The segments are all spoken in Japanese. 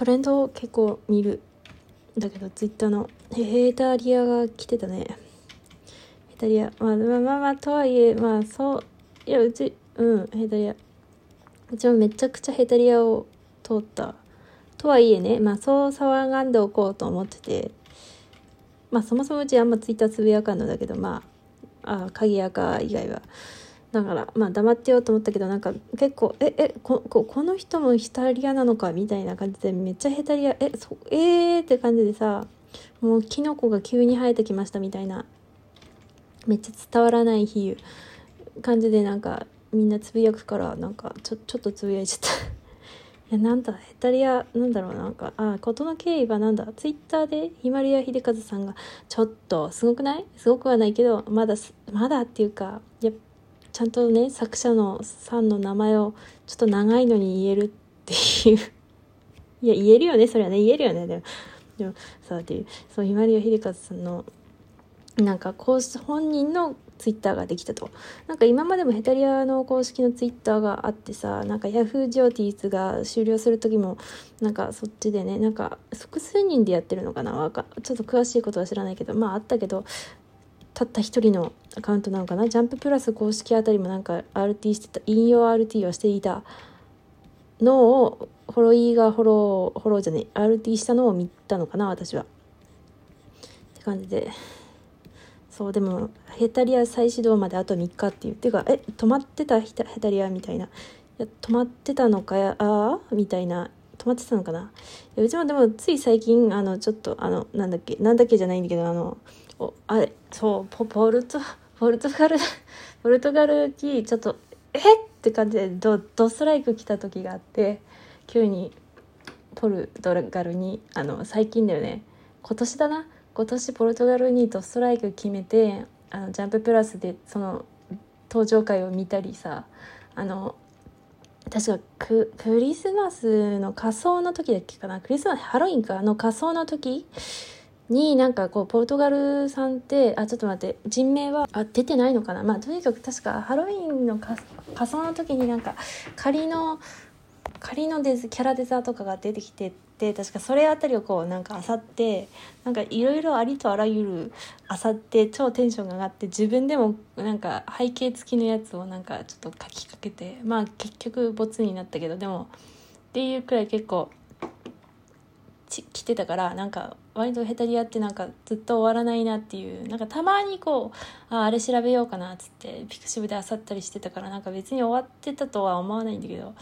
トレンドを結構見る。だけどツイッターの。ヘタリアが来てたね。ヘタリア。まあまあまあまあとはいえまあそう。いやうちうん。ヘタリア。うちもめちゃくちゃヘタリアを通った。とはいえねまあそう騒がんでおこうと思ってて。まあそもそもうちあんまツイッターつぶやかんのだけどまああ鍵垢以外は。だからまあ黙ってようと思ったけどなんか結構ええここの人もヒタリアなのかみたいな感じでめっちゃヘタリアえそえーって感じでさもうキノコが急に生えてきましたみたいなめっちゃ伝わらない比喩感じでなんかみんなつぶやくからなんかちょちょっとつぶやいちゃった。いやなんだヘタリアなんだろうなんかあ事の経緯はなんだ？ツイッターでひまりや秀和さんがちょっとすごくない？すごくはないけどまだまだっていうかやっぱちゃんとね作者のさんの名前をちょっと長いのに言えるっていう。いや言えるよねそれはね。言えるよねでも。でもさっていう。そうひまりや秀和さんのなんかこう本人のツイッターができたと。なんか今までもヘタリアの公式のツイッターがあってさ、なんかヤフージョーティーズが終了する時も、なんかそっちでね、なんか複数人でやってるのかな。かちょっと詳しいことは知らないけど、まああったけど、たった一人のアカウントなのかな？ジャンププラス公式あたりもなんか RT してた、引用 RT をしていた。のを、フォロイーがフォロー、フォローじゃねえ、RT したのを見たのかな私は。って感じで。そうでもヘタリア再始動まであと3日っていう。ていうかえ止まってた？ヘタリアみたいな。いや止まってたのかやああみたいな。止まってたのかな？いやうちもでもつい最近あのちょっとあのなんだっけ？なんだっけじゃないんだけどあのあれそうポポルトポルトガル ポルトガルにちょっとえっ？て感じでドドストライク来た時があって急にポルトガルにあの最近だよね。今年だな。今年ポルトガルにドストライク決めてあのジャンププラスでその登場回を見たりさあの確かククリスマスの仮装の時だっけかな？クリスマスハロウィンか？の仮装の時になんかこうポルトガルさんってあちょっと待って人名はあ出てないのかな？まあとにかく確かハロウィンの仮装の時になんか仮の仮のデキャラデザとかが出てきてって確かそれあたりをこうなんかあさってなんかいろいろありとあらゆるあさって超テンションが上がって自分でもなんか背景付きのやつをなんかちょっと書きかけてまあ結局ボツになったけどでもっていうくらい結構来てたからなんか割とヘタリアってなんかずっと終わらないなっていうなんかたまにこうああれ調べようかなっつってピクシブであさったりしてたからなんか別に終わってたとは思わないんだけど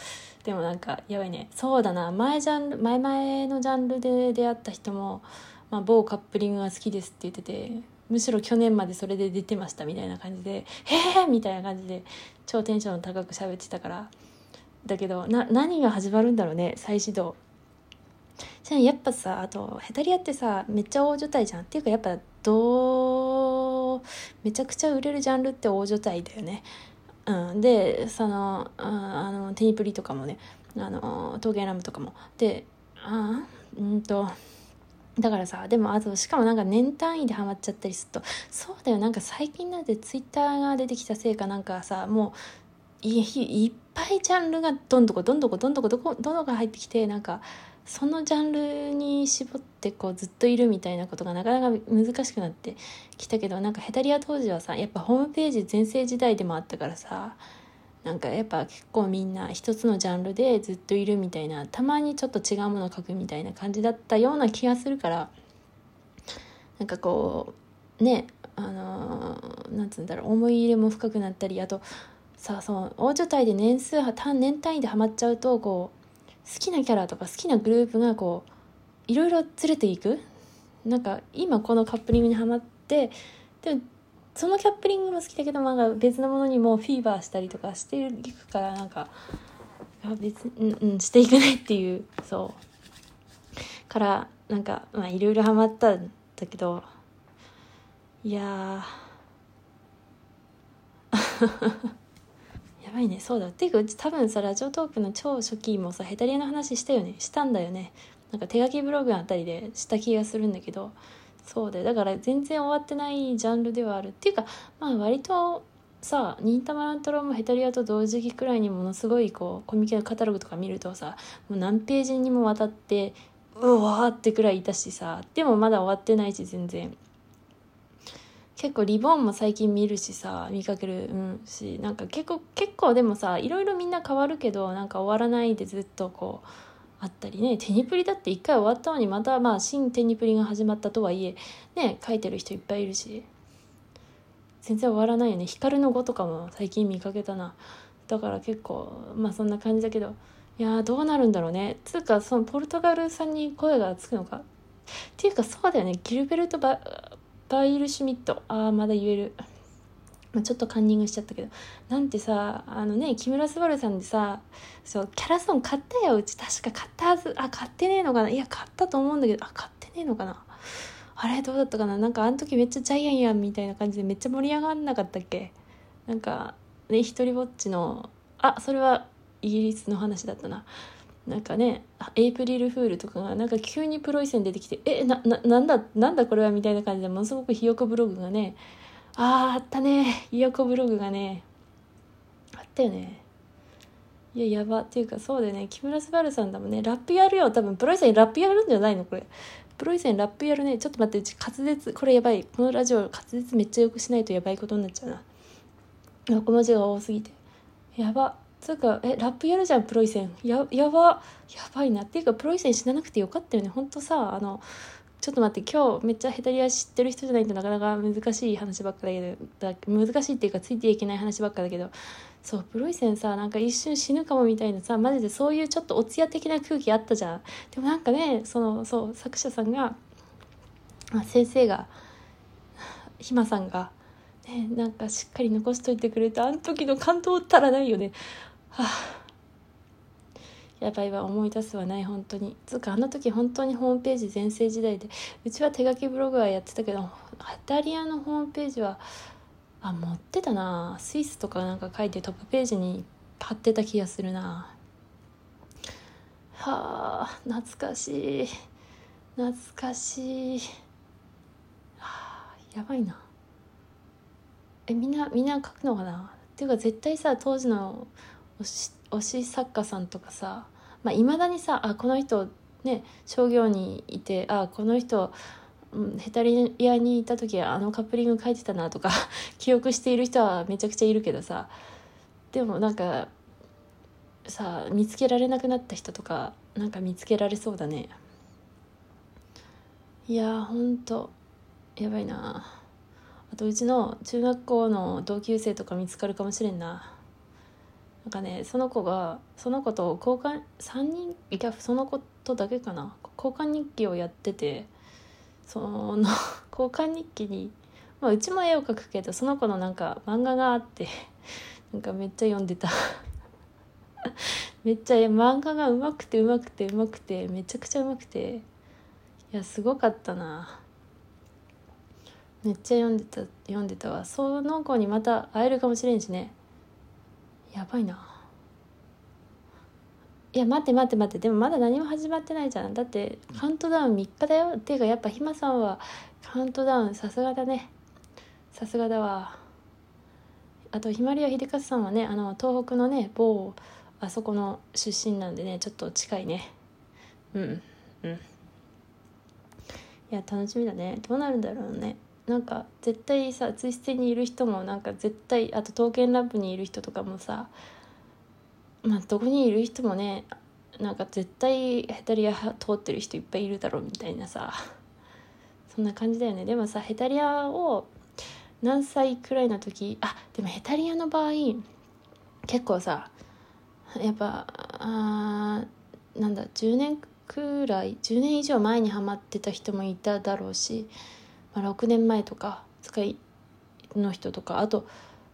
でもなんかやばいね。そうだな。前ジャンル前々のジャンルで出会った人も、まあ、某カップリングが好きですって言っててむしろ去年までそれで出てましたみたいな感じで「へえ!」みたいな感じで超テンション高く喋ってたから。だけどな何が始まるんだろうね再始動。やっぱさあとヘタリアってさめっちゃ大所帯じゃん。っていうかやっぱどうめちゃくちゃ売れるジャンルって大所帯だよね。うん、でそのあのテニプリとかもねあの陶芸ラムとかも。でああうんとだからさでもあとしかもなんか年単位でハマっちゃったりするとそうだよ。なんか最近なんてツイッターが出てきたせいかなんかさもういいっぱいジャンルがどんどこどんどこどんどこどこどんどこ入ってきてなんかそのジャンルに絞ってこうずっといるみたいなことがなかなか難しくなってきたけどなんかヘタリア当時はさやっぱホームページ全盛時代でもあったからさなんかやっぱ結構みんな一つのジャンルでずっといるみたいなたまにちょっと違うものを書くみたいな感じだったような気がするからなんかこうねあのー、なんつうんだろう思い入れも深くなったりあとさあそう大所帯で年数単年単位でハマっちゃうとこう好きなキャラとか好きなグループがこういろいろ連れていく。なんか今このカップリングにはまってでもそのキャップリングも好きだけど、まあ、別のものにもフィーバーしたりとかしていくからなんか別に、うん、うん、していくねっていうそう。からなんかまあいろいろハマったんだけどいややばいね。そうだ。っていうかうち多分さラジオトークの超初期もさヘタリアの話したよね。したんだよね。なんか手書きブログあたりでした気がするんだけど。そうでだから全然終わってないジャンルではある。っていうかまあ割とさ忍たま乱太郎もヘタリアと同時期くらいにものすごいこうコミケのカタログとか見るとさもう何ページにもわたってうわーってくらいいたしさ。でもまだ終わってないし全然。結構リボンも最近見るしさ見かける、うん、しなんか結構結構でもさいろいろみんな変わるけどなんか終わらないでずっとこうあったりね。テニプリだって一回終わったのにまたまあ新テニプリが始まったとはいえね書いてる人いっぱいいるし。全然終わらないよね。光の語とかも最近見かけたな。だから結構まあそんな感じだけどいやどうなるんだろうね。つうかそのポルトガルさんに声がつくのか。っていうかそうだよね。ギルベルトバ・バイルシュミットああまだ言える。まちょっとカンニングしちゃったけど。なんてさあのね木村昴さんでさそうキャラソン買ったよ。うち確か買ったはず。あ買ってねえのかな。いや買ったと思うんだけど。あ買ってねえのかな。あれどうだったかな。なんかあの時めっちゃジャイアンやんみたいな感じでめっちゃ盛り上がんなかったっけ。なんかね一人ぼっちのあそれはイギリスの話だったな。なんかねエイプリルフールとかがなんか急にプロイセン出てきてえなななんだなんだこれはみたいな感じでものすごくひよこブログがねあああったねひよこブログがねあったよね。いややば。っていうかそうだよね。木村昴さんだもんね。ラップやるよ。多分プロイセンラップやるんじゃないの？これ。プロイセンラップやるね。ちょっと待ってうち滑舌これやばい。このラジオ滑舌めっちゃよくしないとやばいことになっちゃうな。横文字が多すぎて。やば。つうか。えラップやるじゃんプロイセン。ややば。やばいな。っていうかプロイセン死ななくてよかったよね。ほんとさあのちょっと待って今日めっちゃヘタリア知ってる人じゃないとなかなか難しい話ばっかだけど難しいっていうかついていけない話ばっかだけど。そうプロイセンさなんか一瞬死ぬかもみたいなさマジでそういうちょっとおつや的な空気あったじゃん。でもなんかねそのそう作者さんが先生がひまさんがねなんかしっかり残しといてくれたあの時の感動ったらないよね。はあ。やばいわ思い出すはない本当に。つうかあの時本当にホームページ全盛時代でうちは手書きブログはやってたけどイタリアのホームページはあ持ってたな。スイスとかなんか書いてトップページに貼ってた気がするな。はあ懐かしい。懐かしい。はあやばいな。えみんなみんな書くのかな？っていうか絶対さ当時の推し推し作家さんとかさいまあ、だにさあこの人ね商業にいてあこの人、ヘタリアにいた時はあのカップリング書いてたなとか 記憶している人はめちゃくちゃいるけどさでもなんかさ見つけられなくなった人とかなんか見つけられそうだね。いやほんとやばいな。あとうちの中学校の同級生とか見つかるかもしれんな。なんかねその子がその子と交換3人いやその子とだけかな。交換日記をやっててその 交換日記に、まあ、うちも絵を描くけどその子のなんか漫画があって なんかめっちゃ読んでた。めっちゃ漫画がうまくてうまくてうまくてめちゃくちゃうまくていやすごかったな。めっちゃ読んでた読んでたわ。その子にまた会えるかもしれんしね。やばいな。いや待って待って待って。でもまだ何も始まってないじゃん。だってカウントダウン3日だよ。っていうかやっぱひまさんはカウントダウンさすがだね。さすがだわ。あとひまりや秀和さんはねあの東北のね某あそこの出身なんでねちょっと近いね。うんうん。いや楽しみだね。どうなるんだろうね。なんか絶対さツイステにいる人もなんか絶対あと刀剣乱舞にいる人とかもさまあどこにいる人もねなんか絶対ヘタリア通ってる人いっぱいいるだろうみたいなさそんな感じだよね。でもさヘタリアを何歳くらいの時あでもヘタリアの場合結構さやっぱあなんだ10年くらい10年以上前にハマってた人もいただろうしまあ、6年前とか使いの人とかあと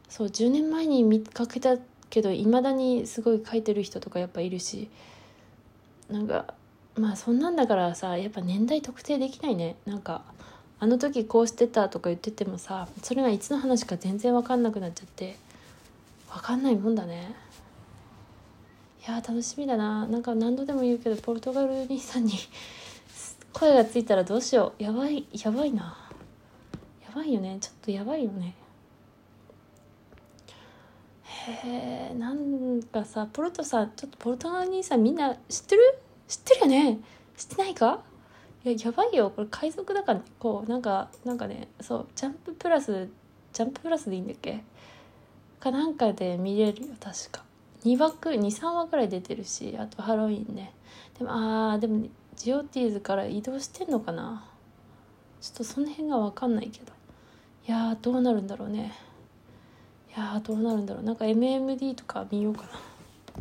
そう10年前に見かけたけどいまだにすごい書いてる人とかやっぱいるしなんかまあそんなんだからさやっぱ年代特定できないね。なんかあの時こうしてたとか言っててもさそれがいつの話か全然分かんなくなっちゃって分かんないもんだね。いや楽しみだな。なんか何度でも言うけどポルトガル兄さんに 声がついたらどうしよう。やばいやばいな。ばいよね。ちょっとやばいよね。へえなんかさポルトさちょっとポルトガルにさみんな知ってる？知ってるよね。知ってないか？いややばいよ。これ海賊だからね。こうなんかなんかねそうジャンププラスジャンププラスでいいんだっけ？かなんかで見れるよ確か。2枠23話ぐらい出てるしあとハロウィンね。でもあーでもジオティーズから移動してんのかな？ちょっとその辺が分かんないけど。いやーどうなるんだろうね。いやーどうなるんだろう。なんか MMD とか見ようかな。